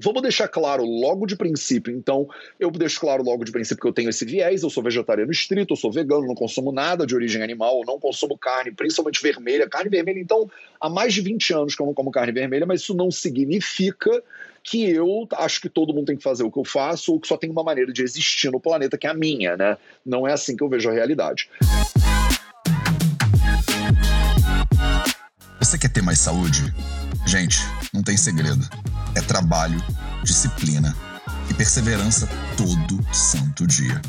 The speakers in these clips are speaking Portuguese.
Vamos deixar claro logo de princípio. Então, eu deixo claro logo de princípio que eu tenho esse viés, eu sou vegetariano estrito, eu sou vegano, não consumo nada de origem animal, não consumo carne, principalmente vermelha. Carne vermelha, então, há mais de 20 anos que eu não como carne vermelha, mas isso não significa que eu acho que todo mundo tem que fazer o que eu faço ou que só tem uma maneira de existir no planeta que é a minha, né? Não é assim que eu vejo a realidade. Você quer ter mais saúde? Gente, não tem segredo. É trabalho, disciplina e perseverança todo santo dia.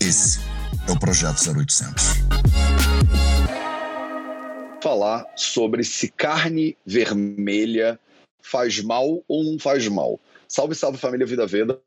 Esse é o Projeto 0800. Falar sobre se carne vermelha faz mal ou não faz mal. Salve, salve família Vida Veda,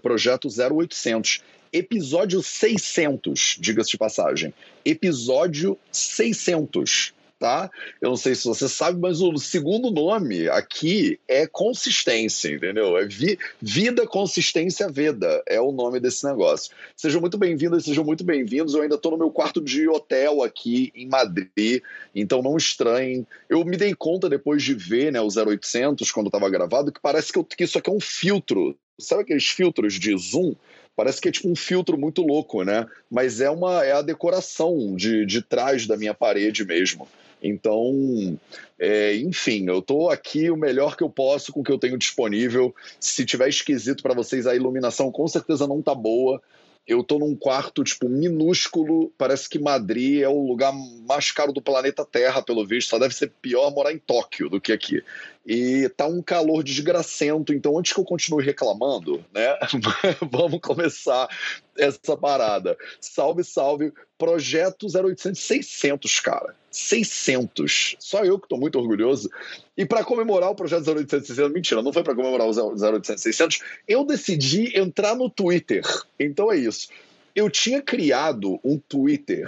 Projeto 0800. Episódio 600, diga-se de passagem. Episódio 600 tá? Eu não sei se você sabe, mas o segundo nome aqui é consistência, entendeu? É vi, vida, consistência, veda. É o nome desse negócio. Sejam muito bem-vindas, sejam muito bem-vindos. Eu ainda estou no meu quarto de hotel aqui em Madrid, então não estranhem. Eu me dei conta depois de ver né, o 0800, quando estava gravado, que parece que, eu, que isso aqui é um filtro. Sabe aqueles filtros de zoom? Parece que é tipo um filtro muito louco, né? Mas é uma é a decoração de, de trás da minha parede mesmo. Então, é, enfim, eu estou aqui o melhor que eu posso com o que eu tenho disponível. Se tiver esquisito para vocês, a iluminação com certeza não tá boa. Eu tô num quarto, tipo, minúsculo. Parece que Madrid é o lugar mais caro do planeta Terra, pelo visto. Só deve ser pior morar em Tóquio do que aqui. E tá um calor desgracento. Então, antes que eu continue reclamando, né? vamos começar essa parada. Salve, salve. Projeto 0800 600, cara. 600. Só eu que tô muito orgulhoso. E para comemorar o projeto 0800 600, mentira, não foi para comemorar o 0800 600, eu decidi entrar no Twitter. Então é isso. Eu tinha criado um Twitter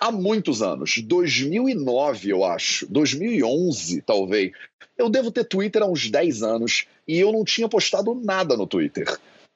há muitos anos, 2009, eu acho, 2011, talvez. Eu devo ter Twitter há uns 10 anos e eu não tinha postado nada no Twitter.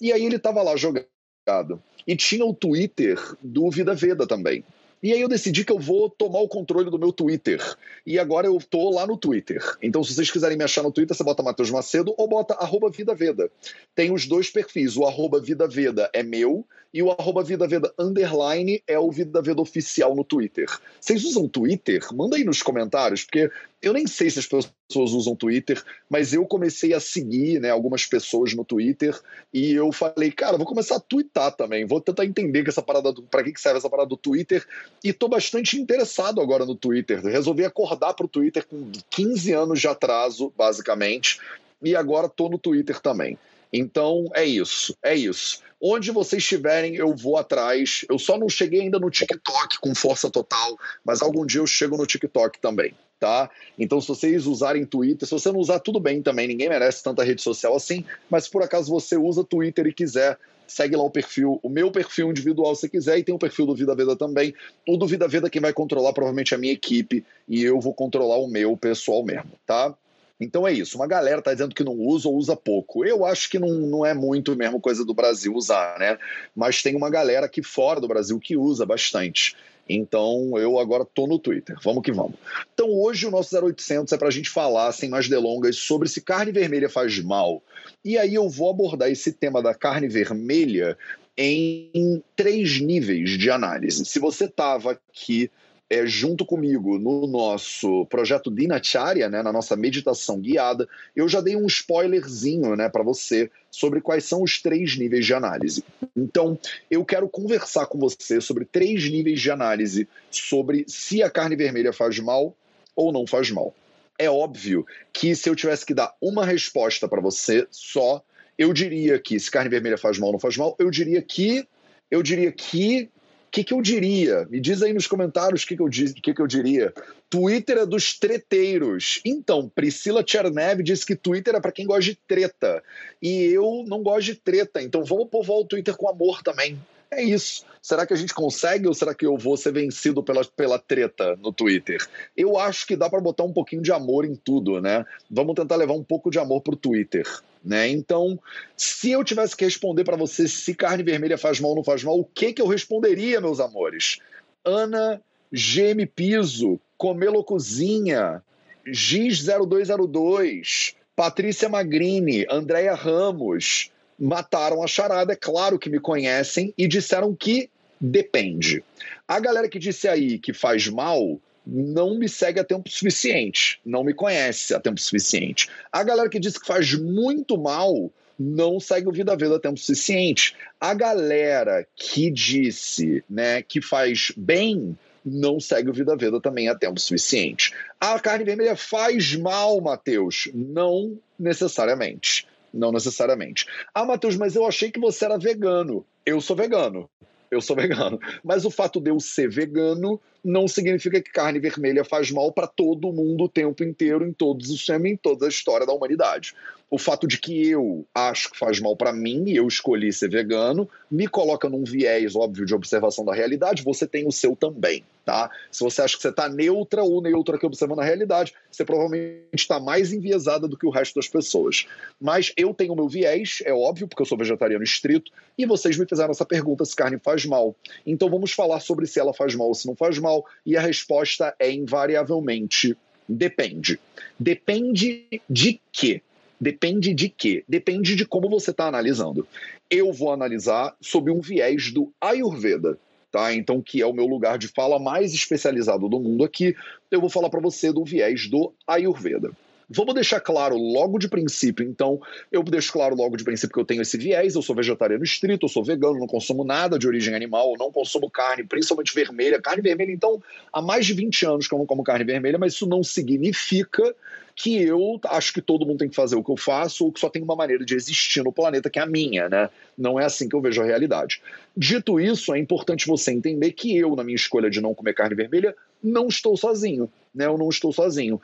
E aí ele estava lá jogado. E tinha o Twitter do Vida Veda também. E aí eu decidi que eu vou tomar o controle do meu Twitter. E agora eu tô lá no Twitter. Então, se vocês quiserem me achar no Twitter, você bota Matheus Macedo ou bota arroba Vida Veda. Tem os dois perfis. O arroba Vida Veda é meu e o arroba Vida Veda underline é o Vida Veda oficial no Twitter. Vocês usam Twitter? Manda aí nos comentários, porque eu nem sei se as pessoas usam Twitter, mas eu comecei a seguir né, algumas pessoas no Twitter e eu falei, cara, vou começar a twittar também. Vou tentar entender que essa parada, para que serve essa parada do Twitter. E tô bastante interessado agora no Twitter. Resolvi acordar pro Twitter com 15 anos de atraso, basicamente, e agora tô no Twitter também. Então é isso, é isso. Onde vocês estiverem, eu vou atrás. Eu só não cheguei ainda no TikTok com força total, mas algum dia eu chego no TikTok também, tá? Então, se vocês usarem Twitter, se você não usar, tudo bem também, ninguém merece tanta rede social assim, mas se por acaso você usa Twitter e quiser, segue lá o perfil, o meu perfil individual se quiser, e tem o perfil do Vida Veda também. O do Vida Veda quem vai controlar provavelmente é a minha equipe, e eu vou controlar o meu pessoal mesmo, tá? Então é isso. Uma galera tá dizendo que não usa ou usa pouco. Eu acho que não, não é muito mesmo coisa do Brasil usar, né? Mas tem uma galera aqui fora do Brasil que usa bastante. Então eu agora tô no Twitter. Vamos que vamos. Então hoje o nosso 0800 é para a gente falar, sem mais delongas, sobre se carne vermelha faz mal. E aí eu vou abordar esse tema da carne vermelha em três níveis de análise. Se você estava aqui é, junto comigo no nosso projeto Dinacharya, né, na nossa meditação guiada, eu já dei um spoilerzinho né, para você sobre quais são os três níveis de análise. Então, eu quero conversar com você sobre três níveis de análise sobre se a carne vermelha faz mal ou não faz mal. É óbvio que se eu tivesse que dar uma resposta para você só, eu diria que se carne vermelha faz mal ou não faz mal, eu diria que eu diria que o que, que, eu diria? Me diz aí nos comentários o que, que, eu, que, que eu diria. Twitter é dos treteiros. Então, Priscila Tchernev disse que Twitter é para quem gosta de treta. E eu não gosto de treta. Então vamos povoar o Twitter com amor também. É isso. Será que a gente consegue ou será que eu vou ser vencido pela, pela treta no Twitter? Eu acho que dá para botar um pouquinho de amor em tudo, né? Vamos tentar levar um pouco de amor pro Twitter. Né? Então, se eu tivesse que responder para você se carne vermelha faz mal ou não faz mal, o que, que eu responderia, meus amores? Ana GM Piso, Comelo Cozinha, Giz0202, Patrícia Magrini, Andréia Ramos mataram a charada, é claro que me conhecem e disseram que depende. A galera que disse aí que faz mal não me segue a tempo suficiente, não me conhece a tempo suficiente. A galera que disse que faz muito mal não segue o Vida Veda a tempo suficiente. A galera que disse né, que faz bem não segue o Vida Veda também a tempo suficiente. A carne vermelha faz mal, Mateus? Não necessariamente. Não necessariamente. Ah, Matheus, mas eu achei que você era vegano. Eu sou vegano. Eu sou vegano. Mas o fato de eu ser vegano não significa que carne vermelha faz mal para todo mundo o tempo inteiro, em todos os em toda a história da humanidade o fato de que eu acho que faz mal para mim e eu escolhi ser vegano me coloca num viés óbvio de observação da realidade, você tem o seu também, tá? Se você acha que você está neutra ou neutra aqui observando a realidade, você provavelmente está mais enviesada do que o resto das pessoas. Mas eu tenho o meu viés, é óbvio, porque eu sou vegetariano estrito, e vocês me fizeram essa pergunta se carne faz mal. Então vamos falar sobre se ela faz mal ou se não faz mal, e a resposta é invariavelmente depende. Depende de quê? Depende de quê? Depende de como você está analisando. Eu vou analisar sob um viés do Ayurveda, tá? Então, que é o meu lugar de fala mais especializado do mundo aqui, eu vou falar para você do viés do Ayurveda. Vamos deixar claro logo de princípio, então, eu deixo claro logo de princípio que eu tenho esse viés, eu sou vegetariano estrito, eu sou vegano, não consumo nada de origem animal, não consumo carne, principalmente vermelha. Carne vermelha, então, há mais de 20 anos que eu não como carne vermelha, mas isso não significa que eu acho que todo mundo tem que fazer o que eu faço ou que só tem uma maneira de existir no planeta que é a minha, né? Não é assim que eu vejo a realidade. Dito isso, é importante você entender que eu, na minha escolha de não comer carne vermelha, não estou sozinho, né? Eu não estou sozinho.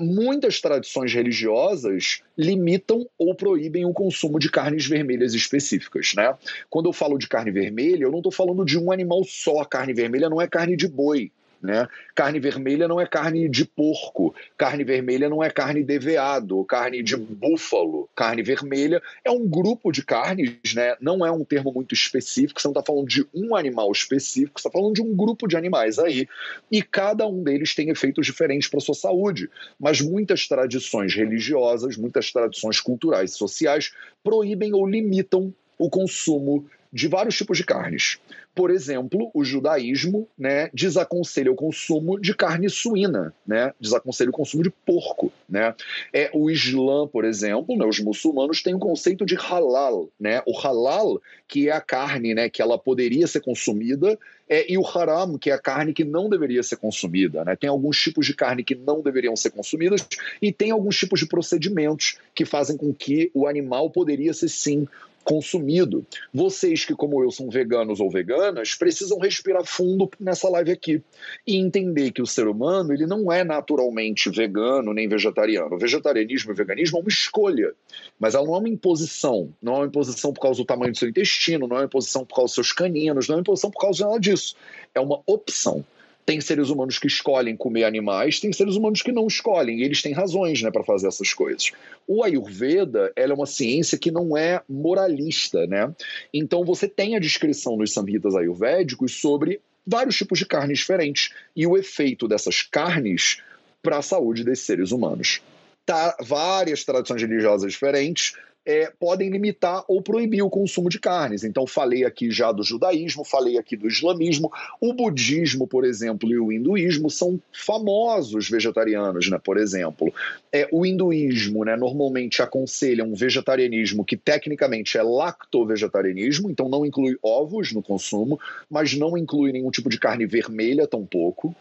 Muitas tradições religiosas limitam ou proíbem o consumo de carnes vermelhas específicas, né? Quando eu falo de carne vermelha, eu não estou falando de um animal só. A carne vermelha não é carne de boi, né? Carne vermelha não é carne de porco, carne vermelha não é carne de veado, carne de búfalo. Carne vermelha é um grupo de carnes, né? não é um termo muito específico, você não está falando de um animal específico, você está falando de um grupo de animais aí. E cada um deles tem efeitos diferentes para a sua saúde. Mas muitas tradições religiosas, muitas tradições culturais e sociais proíbem ou limitam o consumo de vários tipos de carnes. Por exemplo, o judaísmo né, desaconselha o consumo de carne suína, né, desaconselha o consumo de porco. Né. É, o Islã, por exemplo, né, os muçulmanos têm o conceito de halal. Né, o halal, que é a carne né, que ela poderia ser consumida, é, e o haram, que é a carne que não deveria ser consumida. Né? Tem alguns tipos de carne que não deveriam ser consumidas e tem alguns tipos de procedimentos que fazem com que o animal poderia ser sim consumido. Vocês que, como eu, são veganos ou veganas, precisam respirar fundo nessa live aqui e entender que o ser humano ele não é naturalmente vegano nem vegetariano. O vegetarianismo e o veganismo é uma escolha, mas ela não é uma imposição. Não é uma imposição por causa do tamanho do seu intestino, não é uma imposição por causa dos seus caninos, não é uma imposição por causa de nada disso. É uma opção. Tem seres humanos que escolhem comer animais, tem seres humanos que não escolhem, e eles têm razões né, para fazer essas coisas. O Ayurveda é uma ciência que não é moralista, né? Então você tem a descrição nos samhitas ayurvédicos sobre vários tipos de carnes diferentes e o efeito dessas carnes para a saúde desses seres humanos. Tá, várias tradições religiosas diferentes é, podem limitar ou proibir o consumo de carnes. Então, falei aqui já do judaísmo, falei aqui do islamismo. O budismo, por exemplo, e o hinduísmo são famosos vegetarianos, né? Por exemplo, é, o hinduísmo, né, normalmente aconselha um vegetarianismo que tecnicamente é lacto-vegetarianismo, então não inclui ovos no consumo, mas não inclui nenhum tipo de carne vermelha tampouco.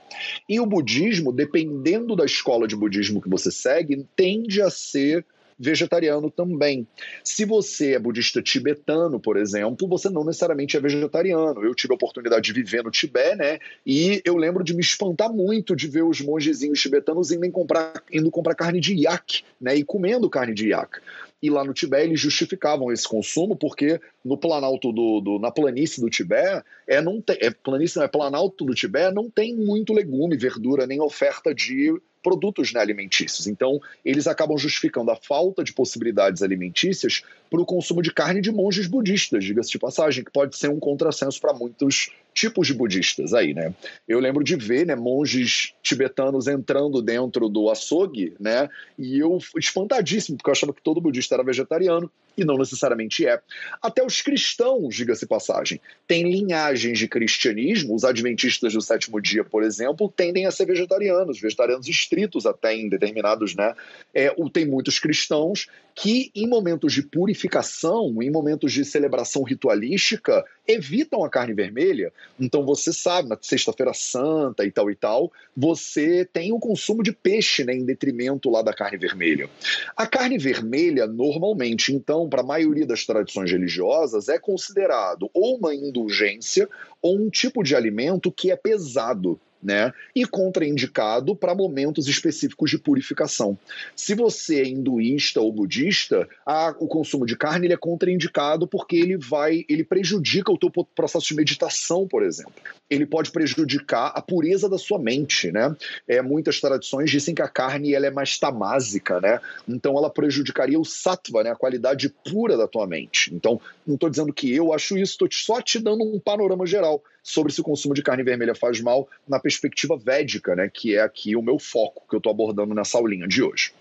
E o budismo, dependendo da escola de budismo que você segue, tende a ser vegetariano também. Se você é budista tibetano, por exemplo, você não necessariamente é vegetariano. Eu tive a oportunidade de viver no Tibete, né? E eu lembro de me espantar muito de ver os mongezinhos tibetanos indo comprar, indo comprar carne de iac, né? E comendo carne de iac e lá no Tibete eles justificavam esse consumo porque no planalto do, do na planície do Tibete é não é planície não é planalto do Tibete não tem muito legume, verdura nem oferta de produtos né, alimentícios. Então, eles acabam justificando a falta de possibilidades alimentícias para o consumo de carne de monges budistas, diga-se de passagem, que pode ser um contrassenso para muitos tipos de budistas aí, né? Eu lembro de ver, né, monges tibetanos entrando dentro do açougue, né? E eu espantadíssimo, porque eu achava que todo budista era vegetariano e não necessariamente é. Até os cristãos, diga-se passagem, têm linhagens de cristianismo, os adventistas do sétimo dia, por exemplo, tendem a ser vegetarianos, vegetarianos estritos até em determinados, né? É, tem muitos cristãos que, em momentos de purificação, em momentos de celebração ritualística, evitam a carne vermelha. Então você sabe, na Sexta-feira Santa e tal e tal, você tem o consumo de peixe, né, em detrimento lá da carne vermelha. A carne vermelha, normalmente, então, para a maioria das tradições religiosas, é considerado ou uma indulgência ou um tipo de alimento que é pesado né? E contraindicado para momentos específicos de purificação. Se você é hinduísta ou budista, a, o consumo de carne ele é contraindicado porque ele vai, ele prejudica o teu processo de meditação, por exemplo. Ele pode prejudicar a pureza da sua mente, né? É, muitas tradições dizem que a carne ela é mais tamásica, né? Então ela prejudicaria o sattva, né? A qualidade pura da tua mente. Então, não estou dizendo que eu acho isso, estou só te dando um panorama geral sobre se o consumo de carne vermelha faz mal na perspectiva védica, né, que é aqui o meu foco que eu estou abordando nessa aulinha de hoje.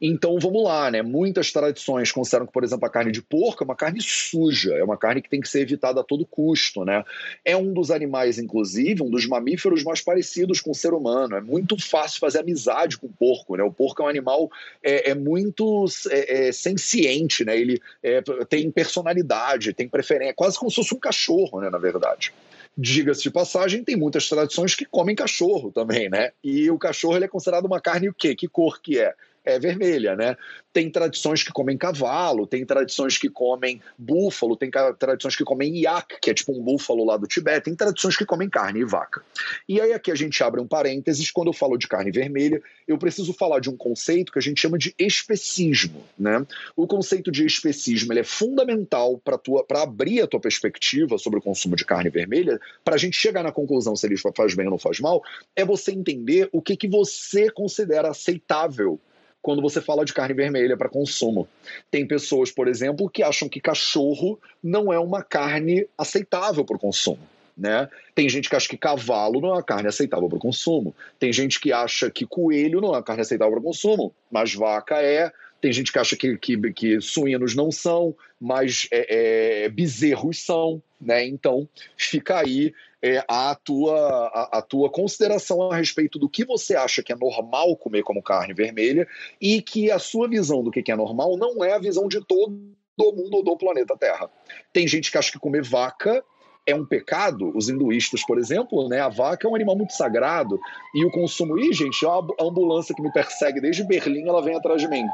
Então vamos lá, né? Muitas tradições consideram que, por exemplo, a carne de porco é uma carne suja, é uma carne que tem que ser evitada a todo custo, né? É um dos animais, inclusive, um dos mamíferos mais parecidos com o ser humano. É muito fácil fazer amizade com o porco, né? O porco é um animal é, é muito é, é, senciente, né? Ele é, tem personalidade, tem preferência, é quase como se fosse um cachorro, né? Na verdade. Diga-se de passagem, tem muitas tradições que comem cachorro também, né? E o cachorro ele é considerado uma carne o quê? Que cor que é? É vermelha, né? Tem tradições que comem cavalo, tem tradições que comem búfalo, tem tradições que comem yak, que é tipo um búfalo lá do Tibete, tem tradições que comem carne e vaca. E aí aqui a gente abre um parênteses, quando eu falo de carne vermelha, eu preciso falar de um conceito que a gente chama de especismo, né? O conceito de especismo ele é fundamental para tua para abrir a tua perspectiva sobre o consumo de carne vermelha, para a gente chegar na conclusão se ele faz bem ou não faz mal, é você entender o que que você considera aceitável quando você fala de carne vermelha para consumo. Tem pessoas, por exemplo, que acham que cachorro não é uma carne aceitável para o consumo. Né? Tem gente que acha que cavalo não é uma carne aceitável para o consumo. Tem gente que acha que coelho não é uma carne aceitável para o consumo, mas vaca é. Tem gente que acha que, que, que suínos não são, mas é, é, bezerros são. Né? Então, fica aí é, a, tua, a, a, tua consideração a respeito do que você acha que é normal comer como carne vermelha e que a sua visão do que é normal não é a visão de todo mundo ou do planeta Terra. Tem gente que acha que comer vaca é um pecado, os hinduístas, por exemplo, né? A vaca é um animal muito sagrado e o consumo. Ih, gente, a ambulância que me persegue desde Berlim, ela vem atrás de mim.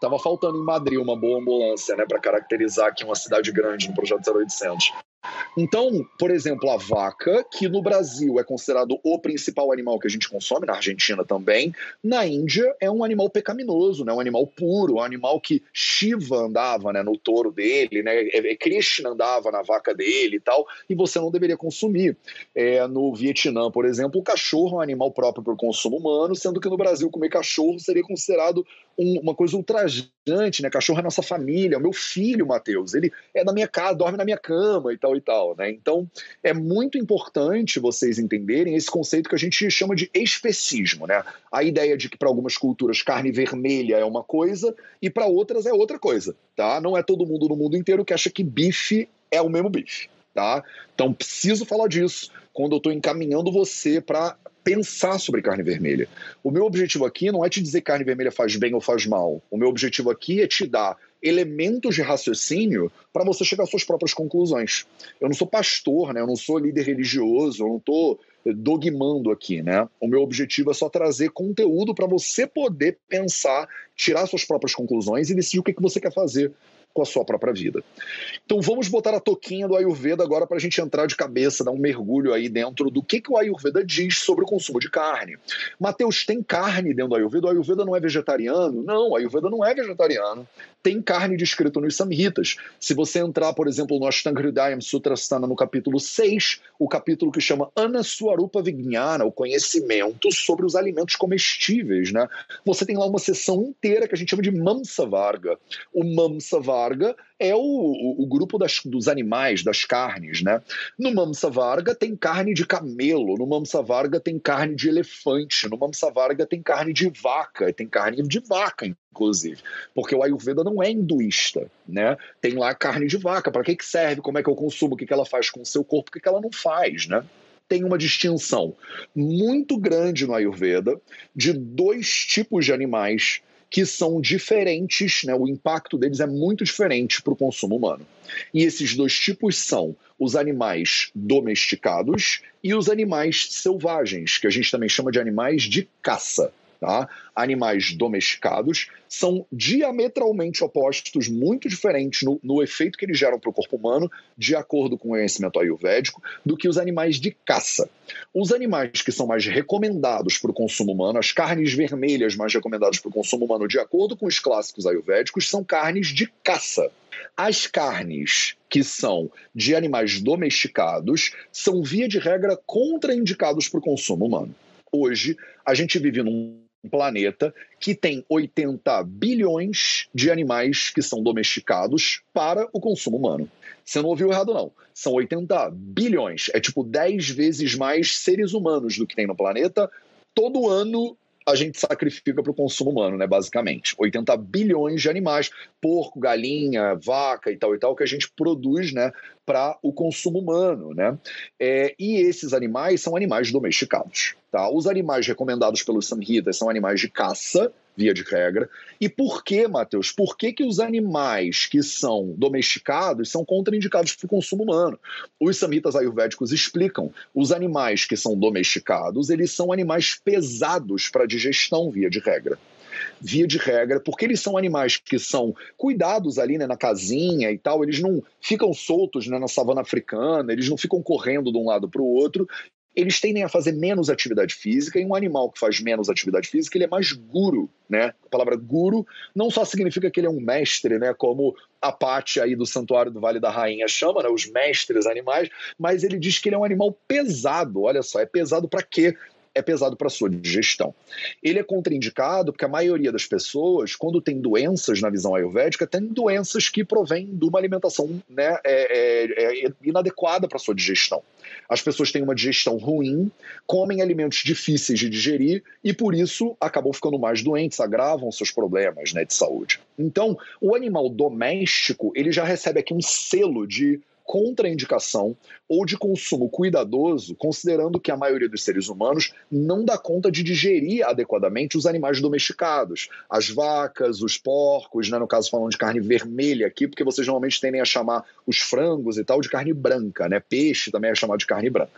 Tava faltando em Madrid uma boa ambulância, né, para caracterizar aqui uma cidade grande no projeto 0800. Então, por exemplo, a vaca, que no Brasil é considerado o principal animal que a gente consome, na Argentina também, na Índia é um animal pecaminoso, né? um animal puro, um animal que Shiva andava né, no touro dele, né? É, é, Krishna andava na vaca dele e tal, e você não deveria consumir. É, no Vietnã, por exemplo, o cachorro é um animal próprio para o consumo humano, sendo que no Brasil comer cachorro seria considerado um, uma coisa ultrajante, né? Cachorro é nossa família, é o meu filho, Matheus, ele é da minha casa, dorme na minha cama e tal e tal, né? Então, é muito importante vocês entenderem esse conceito que a gente chama de especismo, né? A ideia de que para algumas culturas carne vermelha é uma coisa e para outras é outra coisa, tá? Não é todo mundo no mundo inteiro que acha que bife é o mesmo bife, tá? Então, preciso falar disso quando eu estou encaminhando você para pensar sobre carne vermelha. O meu objetivo aqui não é te dizer carne vermelha faz bem ou faz mal. O meu objetivo aqui é te dar elementos de raciocínio para você chegar às suas próprias conclusões. Eu não sou pastor, né? eu não sou líder religioso, eu não estou dogmando aqui, né? O meu objetivo é só trazer conteúdo para você poder pensar, tirar suas próprias conclusões e decidir o que, que você quer fazer com a sua própria vida. Então vamos botar a toquinha do Ayurveda agora para a gente entrar de cabeça, dar um mergulho aí dentro do que, que o Ayurveda diz sobre o consumo de carne. Mateus, tem carne dentro do Ayurveda? O Ayurveda não é vegetariano? Não, o Ayurveda não é vegetariano. Tem carne descrita nos Samhitas. Se você entrar, por exemplo, no Ashtanga Hridayam Sutrasthana, no capítulo 6, o capítulo que chama Anaswarupa Vijnana, o conhecimento sobre os alimentos comestíveis, né? Você tem lá uma sessão inteira que a gente chama de Mamsa Varga. O Mamsa Varga Varga é o, o, o grupo das, dos animais, das carnes, né? No Mamsa Varga tem carne de camelo, no Mamsa Varga tem carne de elefante, no Mamsa Varga tem carne de vaca, tem carne de vaca, inclusive, porque o Ayurveda não é hinduísta, né? Tem lá carne de vaca, para que, que serve, como é que eu consumo, o que, que ela faz com o seu corpo, o que, que ela não faz, né? tem uma distinção muito grande no Ayurveda de dois tipos de animais que são diferentes, né? o impacto deles é muito diferente para o consumo humano. E esses dois tipos são os animais domesticados e os animais selvagens, que a gente também chama de animais de caça. Tá? Animais domesticados são diametralmente opostos, muito diferentes no, no efeito que eles geram para o corpo humano, de acordo com o conhecimento ayurvédico, do que os animais de caça. Os animais que são mais recomendados para o consumo humano, as carnes vermelhas mais recomendadas para o consumo humano, de acordo com os clássicos ayurvédicos, são carnes de caça. As carnes que são de animais domesticados são, via de regra, contraindicados para o consumo humano. Hoje, a gente vive num um planeta que tem 80 bilhões de animais que são domesticados para o consumo humano. Você não ouviu errado, não. São 80 bilhões. É tipo 10 vezes mais seres humanos do que tem no planeta. Todo ano a gente sacrifica para o consumo humano, né, basicamente. 80 bilhões de animais, porco, galinha, vaca e tal e tal, que a gente produz né, para o consumo humano. Né? É, e esses animais são animais domesticados. Tá? Os animais recomendados pelos Samhitas são animais de caça, via de regra. E por que, Matheus? Por que, que os animais que são domesticados são contraindicados para o consumo humano? Os samhitas ayurvédicos explicam. Os animais que são domesticados, eles são animais pesados para digestão, via de regra via de regra, porque eles são animais que são cuidados ali né, na casinha e tal, eles não ficam soltos né, na savana africana, eles não ficam correndo de um lado para o outro, eles tendem a fazer menos atividade física, e um animal que faz menos atividade física, ele é mais guru, né? A palavra guru não só significa que ele é um mestre, né, como a parte aí do Santuário do Vale da Rainha chama, né, os mestres animais, mas ele diz que ele é um animal pesado. Olha só, é pesado para quê? É pesado para sua digestão. Ele é contraindicado porque a maioria das pessoas, quando tem doenças na visão ayurvédica, tem doenças que provêm de uma alimentação né, é, é, é inadequada para sua digestão. As pessoas têm uma digestão ruim, comem alimentos difíceis de digerir e por isso acabam ficando mais doentes, agravam seus problemas né, de saúde. Então, o animal doméstico ele já recebe aqui um selo de contraindicação ou de consumo cuidadoso, considerando que a maioria dos seres humanos não dá conta de digerir adequadamente os animais domesticados, as vacas, os porcos, né, no caso falando de carne vermelha aqui, porque vocês normalmente tendem a chamar os frangos e tal de carne branca, né? Peixe também é chamado de carne branca.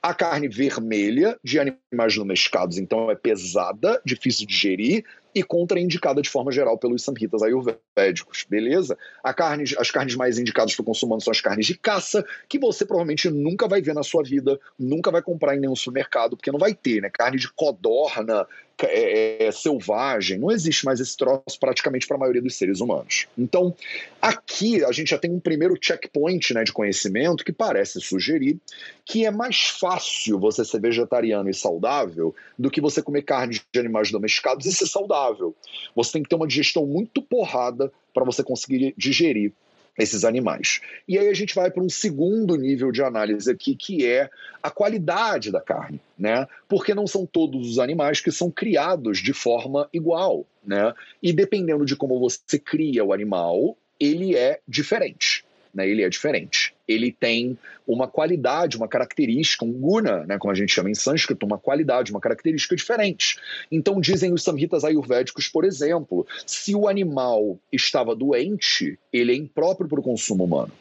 A carne vermelha de animais domesticados, então, é pesada, difícil de digerir, e contraindicada de forma geral pelos samhitas ayurvédicos, beleza? Carne, as carnes mais indicadas para o consumo são as carnes de caça, que você provavelmente nunca vai ver na sua vida, nunca vai comprar em nenhum supermercado, porque não vai ter, né? Carne de codorna, é, é, selvagem, não existe mais esse troço praticamente para a maioria dos seres humanos. Então, aqui a gente já tem um primeiro checkpoint né, de conhecimento que parece sugerir que é mais fácil você ser vegetariano e saudável do que você comer carne de animais domesticados e ser saudável. Você tem que ter uma digestão muito porrada para você conseguir digerir esses animais. E aí a gente vai para um segundo nível de análise aqui, que é a qualidade da carne, né? Porque não são todos os animais que são criados de forma igual, né? E dependendo de como você cria o animal, ele é diferente né, ele é diferente. Ele tem uma qualidade, uma característica, um guna, né, como a gente chama em sânscrito, uma qualidade, uma característica diferente. Então dizem os samhitas ayurvédicos, por exemplo, se o animal estava doente, ele é impróprio para o consumo humano.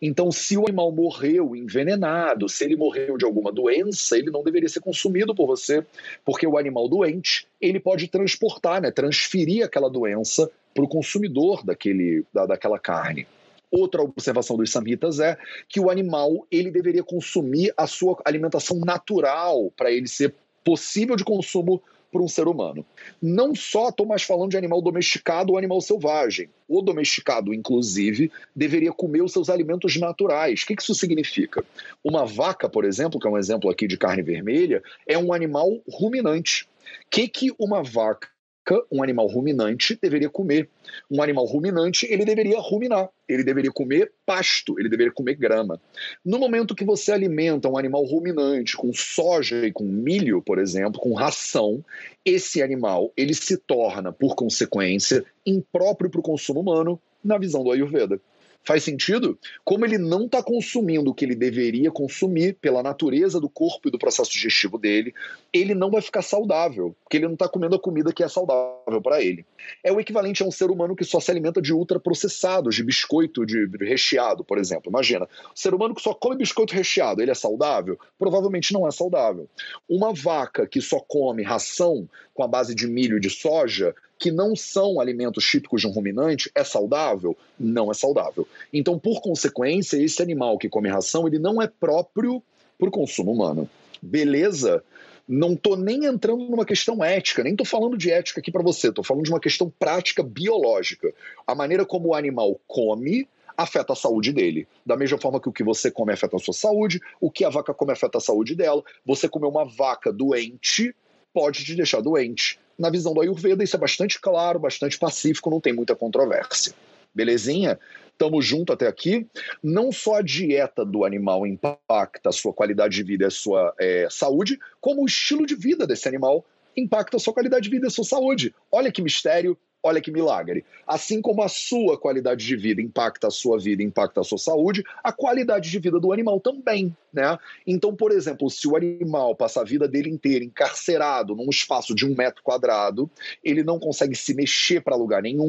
Então, se o animal morreu envenenado, se ele morreu de alguma doença, ele não deveria ser consumido por você, porque o animal doente ele pode transportar, né, transferir aquela doença para o consumidor daquele, da, daquela carne. Outra observação dos samhitas é que o animal ele deveria consumir a sua alimentação natural para ele ser possível de consumo para um ser humano. Não só estou mais falando de animal domesticado ou animal selvagem. O domesticado, inclusive, deveria comer os seus alimentos naturais. O que isso significa? Uma vaca, por exemplo, que é um exemplo aqui de carne vermelha, é um animal ruminante. O que, que uma vaca vaca, um animal ruminante, deveria comer. Um animal ruminante, ele deveria ruminar, ele deveria comer pasto, ele deveria comer grama. No momento que você alimenta um animal ruminante com soja e com milho, por exemplo, com ração, esse animal ele se torna, por consequência, impróprio para o consumo humano na visão do Ayurveda. Faz sentido? Como ele não está consumindo o que ele deveria consumir pela natureza do corpo e do processo digestivo dele, ele não vai ficar saudável, porque ele não está comendo a comida que é saudável para ele. É o equivalente a um ser humano que só se alimenta de ultraprocessados, de biscoito de recheado, por exemplo. Imagina, o ser humano que só come biscoito recheado, ele é saudável? Provavelmente não é saudável. Uma vaca que só come ração com a base de milho e de soja, que não são alimentos típicos de um ruminante, é saudável? Não é saudável. Então, por consequência, esse animal que come ração, ele não é próprio para o consumo humano. Beleza? Não estou nem entrando numa questão ética, nem estou falando de ética aqui para você, estou falando de uma questão prática biológica. A maneira como o animal come afeta a saúde dele. Da mesma forma que o que você come afeta a sua saúde, o que a vaca come afeta a saúde dela. Você comer uma vaca doente pode te deixar doente na visão do Ayurveda, isso é bastante claro, bastante pacífico, não tem muita controvérsia. Belezinha? Tamo junto até aqui. Não só a dieta do animal impacta a sua qualidade de vida e a sua é, saúde, como o estilo de vida desse animal impacta a sua qualidade de vida e a sua saúde. Olha que mistério, Olha que milagre. Assim como a sua qualidade de vida impacta a sua vida, impacta a sua saúde, a qualidade de vida do animal também, né? Então, por exemplo, se o animal passa a vida dele inteira encarcerado num espaço de um metro quadrado, ele não consegue se mexer para lugar nenhum,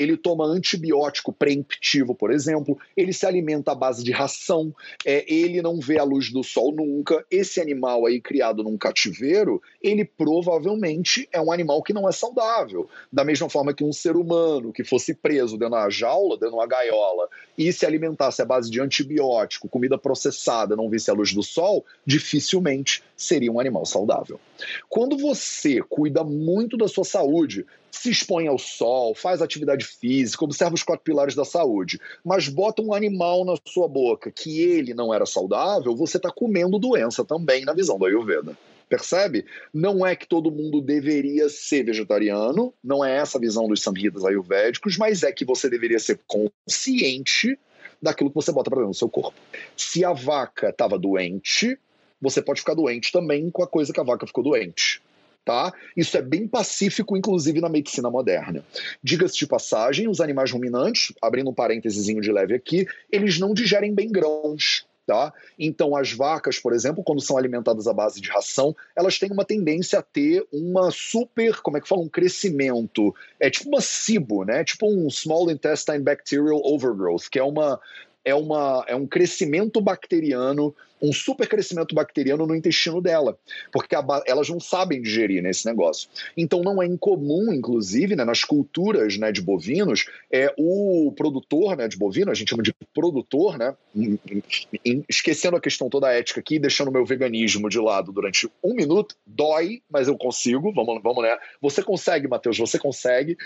ele toma antibiótico preemptivo, por exemplo, ele se alimenta à base de ração, é, ele não vê a luz do sol nunca. Esse animal aí criado num cativeiro, ele provavelmente é um animal que não é saudável. Da mesma forma que um ser humano que fosse preso dentro de uma jaula, dentro de uma gaiola, e se alimentasse à base de antibiótico, comida processada, não visse a luz do sol, dificilmente seria um animal saudável. Quando você cuida muito da sua saúde, se expõe ao sol, faz atividade física, observa os quatro pilares da saúde, mas bota um animal na sua boca que ele não era saudável, você está comendo doença também na visão do Ayurveda. Percebe? Não é que todo mundo deveria ser vegetariano, não é essa a visão dos samhitas ayurvédicos, mas é que você deveria ser consciente daquilo que você bota para dentro do seu corpo. Se a vaca estava doente, você pode ficar doente também com a coisa que a vaca ficou doente. Tá? Isso é bem pacífico, inclusive na medicina moderna. Diga-se de passagem, os animais ruminantes, abrindo um parênteses de leve aqui, eles não digerem bem grãos. Tá? Então, as vacas, por exemplo, quando são alimentadas à base de ração, elas têm uma tendência a ter uma super, como é que fala, um crescimento, é tipo uma SIBO, né? Tipo um Small Intestine Bacterial Overgrowth, que é uma é, uma, é um crescimento bacteriano um supercrescimento bacteriano no intestino dela, porque a, elas não sabem digerir nesse negócio. Então não é incomum, inclusive, né, nas culturas né, de bovinos, é o produtor né, de bovino, a gente chama de produtor, né, esquecendo a questão toda ética aqui, deixando o meu veganismo de lado durante um minuto, dói, mas eu consigo, vamos, vamos né? Você consegue, Matheus, você consegue.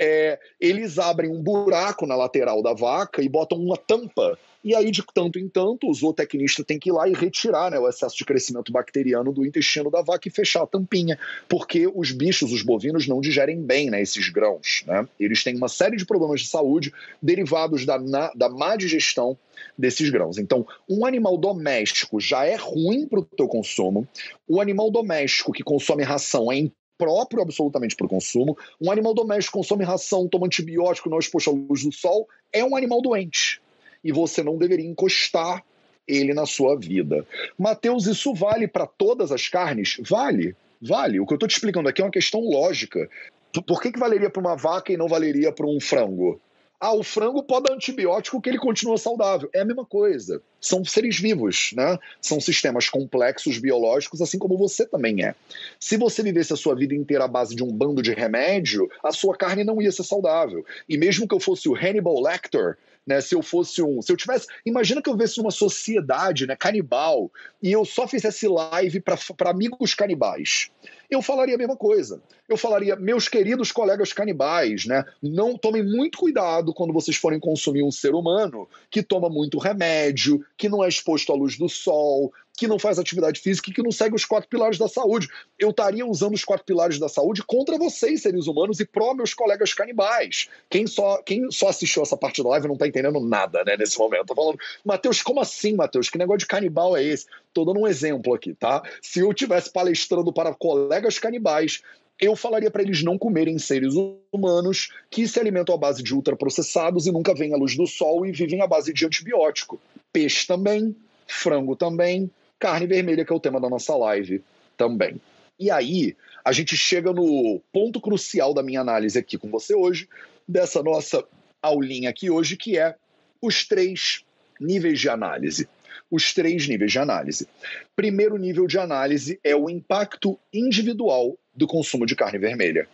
É, eles abrem um buraco na lateral da vaca e botam uma tampa e aí, de tanto em tanto, o zootecnista tem que ir lá e retirar né, o excesso de crescimento bacteriano do intestino da vaca e fechar a tampinha, porque os bichos, os bovinos, não digerem bem né, esses grãos. Né? Eles têm uma série de problemas de saúde derivados da, na, da má digestão desses grãos. Então, um animal doméstico já é ruim para o teu consumo. O animal doméstico que consome ração é próprio absolutamente para o consumo. Um animal doméstico consome ração, toma antibiótico, não é exposto à luz do sol, é um animal doente e você não deveria encostar ele na sua vida. Mateus, isso vale para todas as carnes? Vale, vale. O que eu estou te explicando aqui é uma questão lógica. Por que, que valeria para uma vaca e não valeria para um frango? Ah, o frango pode dar antibiótico que ele continua saudável. É a mesma coisa. São seres vivos, né? São sistemas complexos biológicos, assim como você também é. Se você vivesse a sua vida inteira à base de um bando de remédio, a sua carne não ia ser saudável. E mesmo que eu fosse o Hannibal Lecter, né? Se eu fosse um, se eu tivesse, imagina que eu vivesse numa sociedade, né, canibal, e eu só fizesse live para amigos canibais. Eu falaria a mesma coisa. Eu falaria, meus queridos colegas canibais, né? Não tomem muito cuidado quando vocês forem consumir um ser humano que toma muito remédio, que não é exposto à luz do sol, que não faz atividade física e que não segue os quatro pilares da saúde. Eu estaria usando os quatro pilares da saúde contra vocês, seres humanos, e pró meus colegas canibais. Quem só, quem só assistiu essa parte da live não está entendendo nada, né, nesse momento. Tô falando, Matheus, como assim, Matheus? Que negócio de canibal é esse? Tô dando um exemplo aqui, tá? Se eu tivesse palestrando para colegas canibais, eu falaria para eles não comerem seres humanos que se alimentam à base de ultraprocessados e nunca vêm à luz do sol e vivem à base de antibiótico. Peixe também, frango também, carne vermelha, que é o tema da nossa live também. E aí, a gente chega no ponto crucial da minha análise aqui com você hoje, dessa nossa aulinha aqui hoje, que é os três níveis de análise. Os três níveis de análise. Primeiro nível de análise é o impacto individual do consumo de carne vermelha.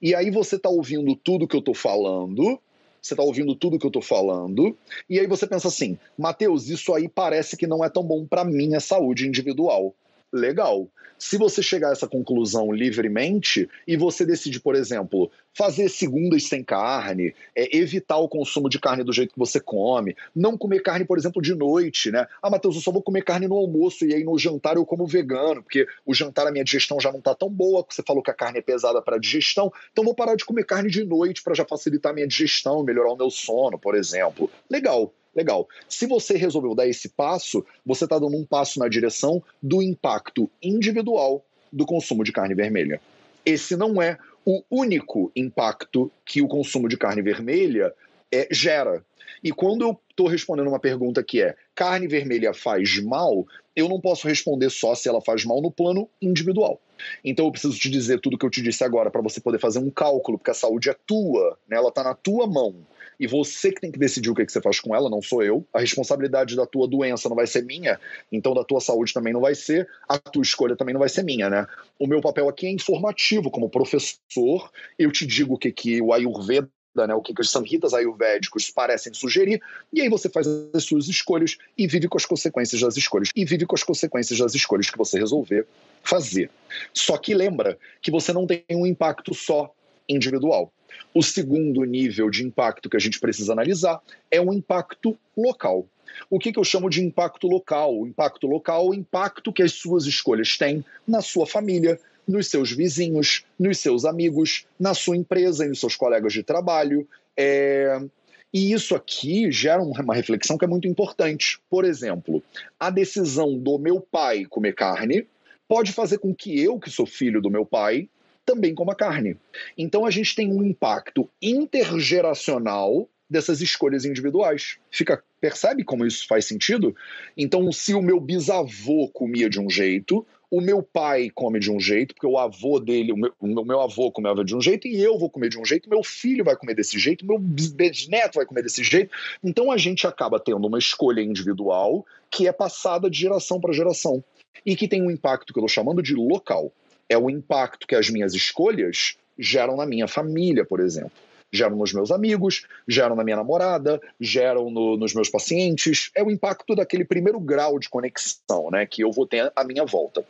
E aí você está ouvindo tudo que eu estou falando, você está ouvindo tudo que eu estou falando, e aí você pensa assim, Mateus, isso aí parece que não é tão bom para minha saúde individual legal. Se você chegar a essa conclusão livremente e você decide, por exemplo, fazer segundas sem carne, é, evitar o consumo de carne do jeito que você come, não comer carne, por exemplo, de noite, né? Ah, Matheus, eu só vou comer carne no almoço e aí no jantar eu como vegano, porque o jantar a minha digestão já não tá tão boa, você falou que a carne é pesada para digestão, então vou parar de comer carne de noite para já facilitar a minha digestão, melhorar o meu sono, por exemplo. Legal. Legal. Se você resolveu dar esse passo, você está dando um passo na direção do impacto individual do consumo de carne vermelha. Esse não é o único impacto que o consumo de carne vermelha é, gera. E quando eu estou respondendo uma pergunta que é carne vermelha faz mal, eu não posso responder só se ela faz mal no plano individual. Então eu preciso te dizer tudo que eu te disse agora para você poder fazer um cálculo, porque a saúde é tua, né? ela está na tua mão e você que tem que decidir o que, que você faz com ela, não sou eu. A responsabilidade da tua doença não vai ser minha, então da tua saúde também não vai ser, a tua escolha também não vai ser minha, né? O meu papel aqui é informativo, como professor, eu te digo o que, que o Ayurveda né, o que, que os samhitas ayurvédicos parecem sugerir, e aí você faz as suas escolhas e vive com as consequências das escolhas. E vive com as consequências das escolhas que você resolver fazer. Só que lembra que você não tem um impacto só individual. O segundo nível de impacto que a gente precisa analisar é o impacto local. O que, que, eu chamo de impacto local? O impacto local é o impacto que as suas escolhas têm na sua família, nos seus vizinhos, nos seus amigos, na sua empresa e nos seus colegas de trabalho. É... E isso aqui gera uma reflexão que é muito importante. Por exemplo, a decisão do meu pai comer carne pode fazer com que eu, que sou filho do meu pai, também coma carne. Então a gente tem um impacto intergeracional dessas escolhas individuais. Fica, percebe como isso faz sentido? Então, se o meu bisavô comia de um jeito, o meu pai come de um jeito, porque o avô dele, o meu, o meu avô comeva de um jeito, e eu vou comer de um jeito, meu filho vai comer desse jeito, meu bisneto vai comer desse jeito. Então a gente acaba tendo uma escolha individual que é passada de geração para geração e que tem um impacto que eu estou chamando de local é o impacto que as minhas escolhas geram na minha família, por exemplo. Geram nos meus amigos, geram na minha namorada, geram no, nos meus pacientes. É o impacto daquele primeiro grau de conexão né, que eu vou ter à minha volta.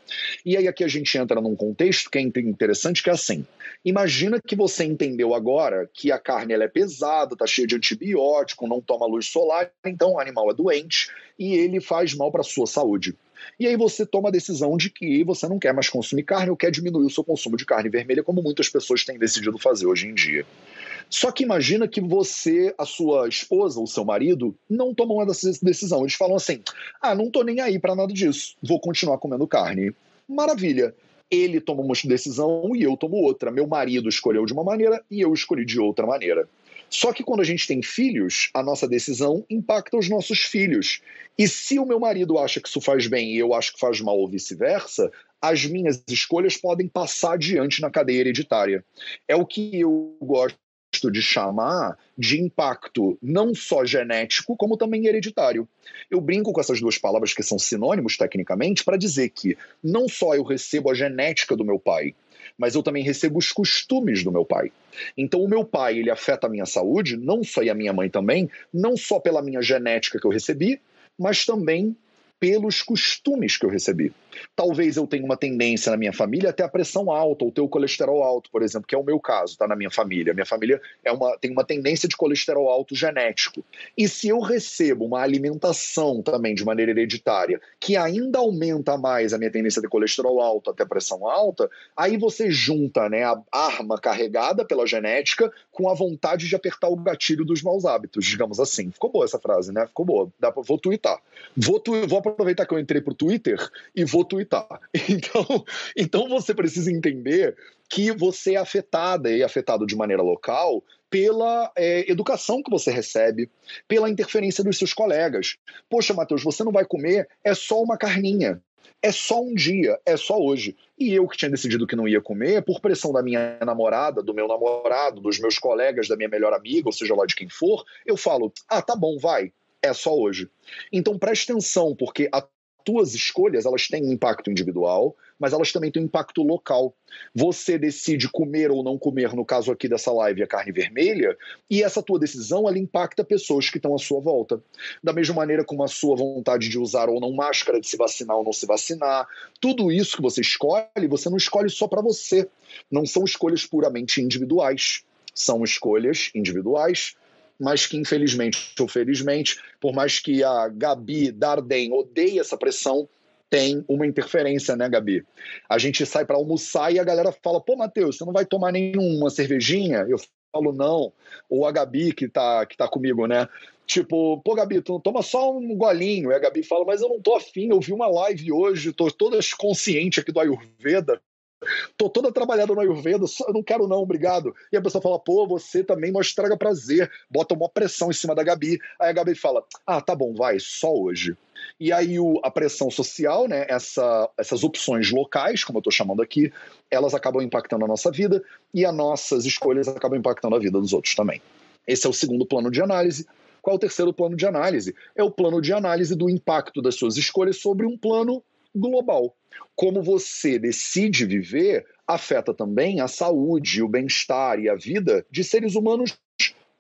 E aí aqui a gente entra num contexto que é interessante, que é assim. Imagina que você entendeu agora que a carne ela é pesada, está cheia de antibiótico, não toma luz solar, então o animal é doente e ele faz mal para a sua saúde. E aí você toma a decisão de que você não quer mais consumir carne ou quer diminuir o seu consumo de carne vermelha, como muitas pessoas têm decidido fazer hoje em dia. Só que imagina que você, a sua esposa, o seu marido, não tomam essa decisão. Eles falam assim: ah, não tô nem aí para nada disso, vou continuar comendo carne. Maravilha. Ele toma uma decisão e eu tomo outra. Meu marido escolheu de uma maneira e eu escolhi de outra maneira. Só que quando a gente tem filhos, a nossa decisão impacta os nossos filhos. E se o meu marido acha que isso faz bem e eu acho que faz mal ou vice-versa, as minhas escolhas podem passar adiante na cadeia hereditária. É o que eu gosto de chamar de impacto não só genético, como também hereditário. Eu brinco com essas duas palavras que são sinônimos tecnicamente para dizer que não só eu recebo a genética do meu pai, mas eu também recebo os costumes do meu pai. Então o meu pai, ele afeta a minha saúde, não só e a minha mãe também, não só pela minha genética que eu recebi, mas também pelos costumes que eu recebi. Talvez eu tenha uma tendência na minha família até a pressão alta ou ter o colesterol alto, por exemplo, que é o meu caso, tá? Na minha família. Minha família é uma, tem uma tendência de colesterol alto genético. E se eu recebo uma alimentação também de maneira hereditária que ainda aumenta mais a minha tendência de colesterol alto até pressão alta, aí você junta né, a arma carregada pela genética com a vontade de apertar o gatilho dos maus hábitos, digamos assim. Ficou boa essa frase, né? Ficou boa. Dá pra, vou twittar. Vou, tu, vou aproveitar que eu entrei pro Twitter e vou twittar. Então, então você precisa entender que você é afetada e afetado de maneira local pela é, educação que você recebe, pela interferência dos seus colegas. Poxa, Matheus, você não vai comer, é só uma carninha. É só um dia, é só hoje. E eu que tinha decidido que não ia comer, por pressão da minha namorada, do meu namorado, dos meus colegas, da minha melhor amiga, ou seja lá de quem for, eu falo: ah, tá bom, vai, é só hoje. Então preste atenção, porque a tuas escolhas elas têm um impacto individual, mas elas também têm um impacto local. Você decide comer ou não comer, no caso aqui dessa live, a carne vermelha, e essa tua decisão ela impacta pessoas que estão à sua volta. Da mesma maneira como a sua vontade de usar ou não máscara, de se vacinar ou não se vacinar, tudo isso que você escolhe, você não escolhe só para você. Não são escolhas puramente individuais. São escolhas individuais mas que infelizmente ou felizmente, por mais que a Gabi Darden odeie essa pressão, tem uma interferência, né, Gabi? A gente sai para almoçar e a galera fala: pô, Matheus, você não vai tomar nenhuma cervejinha? Eu falo: não. Ou a Gabi, que tá, que tá comigo, né? Tipo, pô, Gabi, tu toma só um golinho. E a Gabi fala: mas eu não tô afim, eu vi uma live hoje, tô toda consciente aqui do Ayurveda. Tô toda trabalhada no Ayurveda, eu não quero não, obrigado. E a pessoa fala, pô, você também não estraga prazer. Bota uma pressão em cima da Gabi. Aí a Gabi fala, ah, tá bom, vai, só hoje. E aí o, a pressão social, né, essa, essas opções locais, como eu estou chamando aqui, elas acabam impactando a nossa vida e as nossas escolhas acabam impactando a vida dos outros também. Esse é o segundo plano de análise. Qual é o terceiro plano de análise? É o plano de análise do impacto das suas escolhas sobre um plano global. Como você decide viver afeta também a saúde, o bem-estar e a vida de seres humanos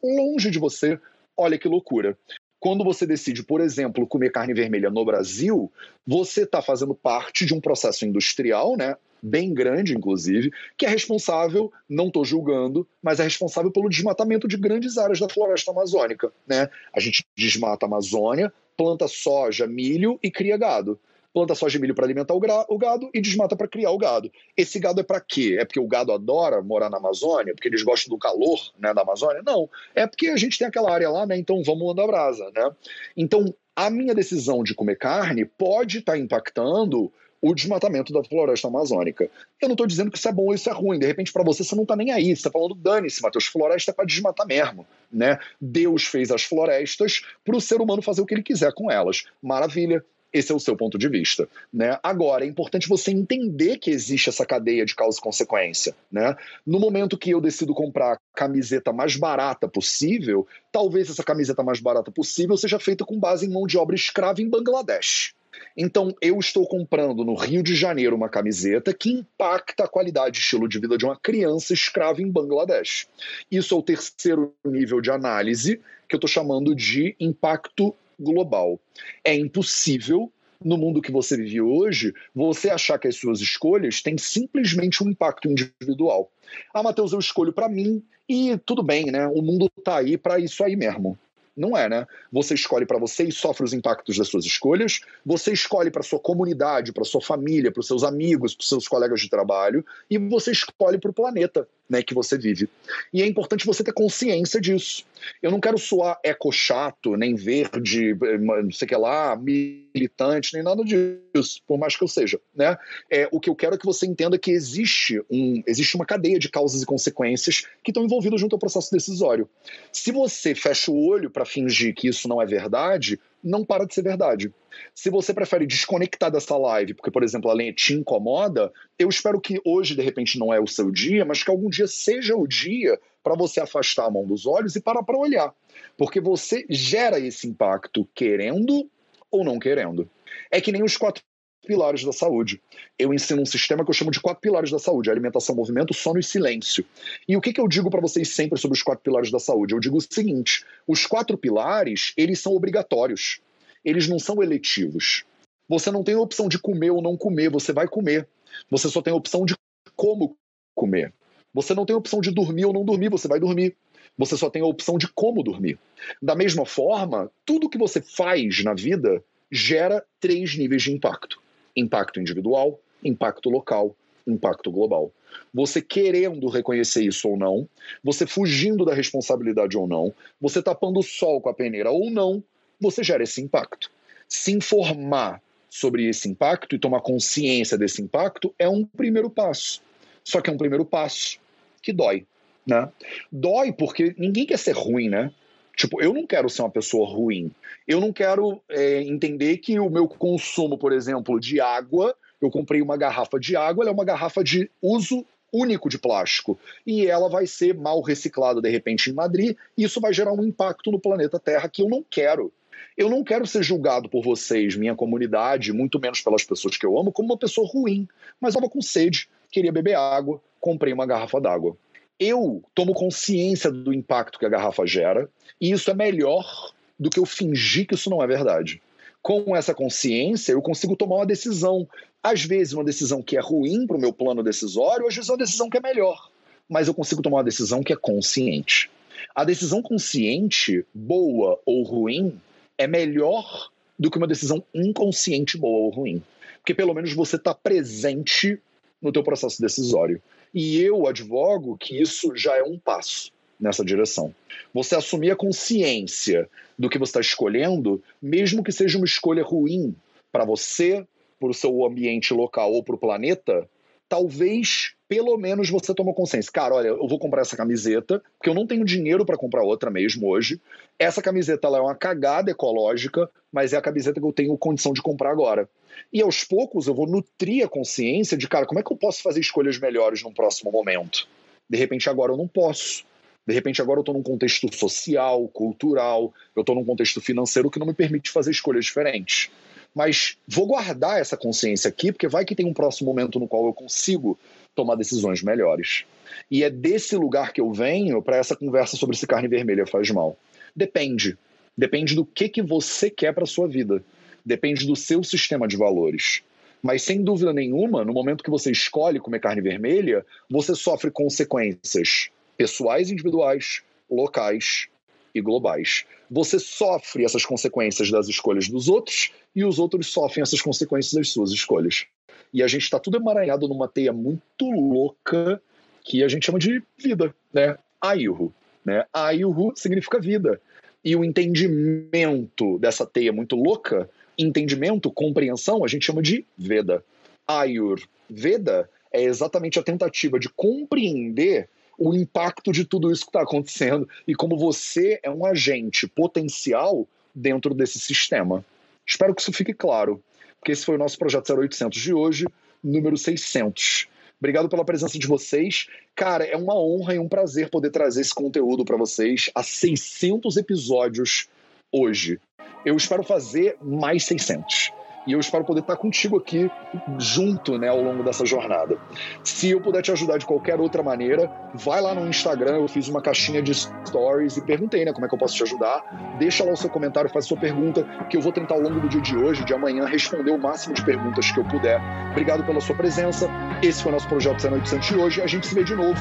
longe de você. Olha que loucura. Quando você decide, por exemplo, comer carne vermelha no Brasil, você está fazendo parte de um processo industrial, né? Bem grande, inclusive, que é responsável, não estou julgando, mas é responsável pelo desmatamento de grandes áreas da floresta amazônica. Né? A gente desmata a Amazônia, planta soja, milho e cria gado planta soja e milho para alimentar o, o, gado e desmata para criar o gado. Esse gado é para quê? É porque o gado adora morar na Amazônia, porque eles gostam do calor né, da Amazônia? Não. É porque a gente tem aquela área lá, né? Então vamos mandar brasa, né? Então, a minha decisão de comer carne pode estar tá impactando o desmatamento da floresta amazônica. Eu não estou dizendo que isso é bom ou isso é ruim. De repente, para você, você não está nem aí. Você está falando, dane-se, Matheus, floresta é para desmatar mesmo. Né? Deus fez as florestas para o ser humano fazer o que ele quiser com elas. Maravilha, esse é o seu ponto de vista. Né? Agora, é importante você entender que existe essa cadeia de causa e consequência. Né? No momento que eu decido comprar a camiseta mais barata possível, talvez essa camiseta mais barata possível seja feita com base em mão de obra escrava em Bangladesh. Então, eu estou comprando no Rio de Janeiro uma camiseta que impacta a qualidade e estilo de vida de uma criança escrava em Bangladesh. Isso é o terceiro nível de análise que eu estou chamando de impacto global. É impossível no mundo que você vive hoje, você achar que as suas escolhas têm simplesmente um impacto individual. Ah, Matheus, eu escolho para mim e tudo bem, né? O mundo tá aí para isso aí mesmo. Não é, né? Você escolhe para você e sofre os impactos das suas escolhas. Você escolhe para sua comunidade, para sua família, para os seus amigos, para seus colegas de trabalho. E você escolhe para o planeta né, que você vive. E é importante você ter consciência disso. Eu não quero soar eco chato, nem verde, não sei que lá, militante, nem nada disso, por mais que eu seja. Né? É, o que eu quero é que você entenda que existe, um, existe uma cadeia de causas e consequências que estão envolvidas junto ao processo decisório. Se você fecha o olho para fingir que isso não é verdade, não para de ser verdade. Se você prefere desconectar dessa live, porque, por exemplo, a lenha te incomoda, eu espero que hoje, de repente, não é o seu dia, mas que algum dia seja o dia para você afastar a mão dos olhos e parar para olhar. Porque você gera esse impacto querendo ou não querendo. É que nem os quatro pilares da saúde. Eu ensino um sistema que eu chamo de quatro pilares da saúde: alimentação, movimento, sono e silêncio. E o que, que eu digo para vocês sempre sobre os quatro pilares da saúde? Eu digo o seguinte: os quatro pilares eles são obrigatórios. Eles não são eletivos. Você não tem a opção de comer ou não comer, você vai comer. Você só tem a opção de como comer. Você não tem a opção de dormir ou não dormir, você vai dormir. Você só tem a opção de como dormir. Da mesma forma, tudo que você faz na vida gera três níveis de impacto: impacto individual, impacto local, impacto global. Você querendo reconhecer isso ou não, você fugindo da responsabilidade ou não, você tapando o sol com a peneira ou não, você gera esse impacto. Se informar sobre esse impacto e tomar consciência desse impacto é um primeiro passo. Só que é um primeiro passo que dói, né? Dói porque ninguém quer ser ruim, né? Tipo, eu não quero ser uma pessoa ruim. Eu não quero é, entender que o meu consumo, por exemplo, de água, eu comprei uma garrafa de água, ela é uma garrafa de uso único de plástico. E ela vai ser mal reciclada de repente em Madrid, e isso vai gerar um impacto no planeta Terra que eu não quero. Eu não quero ser julgado por vocês, minha comunidade, muito menos pelas pessoas que eu amo, como uma pessoa ruim. Mas estava com sede, queria beber água, comprei uma garrafa d'água. Eu tomo consciência do impacto que a garrafa gera, e isso é melhor do que eu fingir que isso não é verdade. Com essa consciência, eu consigo tomar uma decisão. Às vezes, uma decisão que é ruim para o meu plano decisório, às vezes, uma decisão que é melhor. Mas eu consigo tomar uma decisão que é consciente. A decisão consciente, boa ou ruim, é melhor do que uma decisão inconsciente, boa ou ruim. Porque pelo menos você está presente no teu processo decisório. E eu advogo que isso já é um passo nessa direção. Você assumir a consciência do que você está escolhendo, mesmo que seja uma escolha ruim para você, para o seu ambiente local ou para o planeta, talvez pelo menos você tome consciência. Cara, olha, eu vou comprar essa camiseta, porque eu não tenho dinheiro para comprar outra mesmo hoje. Essa camiseta ela é uma cagada ecológica, mas é a camiseta que eu tenho condição de comprar agora. E aos poucos eu vou nutrir a consciência de, cara, como é que eu posso fazer escolhas melhores num próximo momento? De repente agora eu não posso. De repente, agora eu estou num contexto social, cultural, eu estou num contexto financeiro que não me permite fazer escolhas diferentes. Mas vou guardar essa consciência aqui, porque vai que tem um próximo momento no qual eu consigo tomar decisões melhores. E é desse lugar que eu venho para essa conversa sobre se carne vermelha faz mal. Depende. Depende do que, que você quer para sua vida. Depende do seu sistema de valores. Mas sem dúvida nenhuma, no momento que você escolhe comer carne vermelha, você sofre consequências pessoais individuais, locais e globais. Você sofre essas consequências das escolhas dos outros e os outros sofrem essas consequências das suas escolhas. E a gente está tudo emaranhado numa teia muito louca que a gente chama de vida, né? Ayuhu, né? Ayuhu significa vida. E o entendimento dessa teia muito louca, entendimento, compreensão, a gente chama de Veda. Ayur Veda é exatamente a tentativa de compreender o impacto de tudo isso que está acontecendo e como você é um agente potencial dentro desse sistema. Espero que isso fique claro, porque esse foi o nosso projeto 0800 de hoje, número 600. Obrigado pela presença de vocês. Cara, é uma honra e um prazer poder trazer esse conteúdo para vocês a 600 episódios hoje. Eu espero fazer mais 600 e eu espero poder estar contigo aqui junto né, ao longo dessa jornada. Se eu puder te ajudar de qualquer outra maneira, vai lá no Instagram, eu fiz uma caixinha de stories e perguntei né, como é que eu posso te ajudar. Deixa lá o seu comentário, faz sua pergunta, que eu vou tentar ao longo do dia de hoje, de amanhã, responder o máximo de perguntas que eu puder. Obrigado pela sua presença. Esse foi o nosso projeto 0800 de hoje. A gente se vê de novo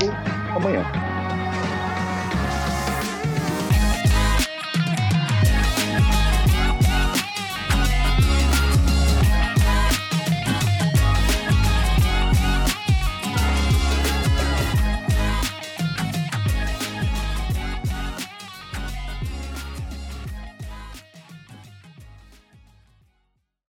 amanhã.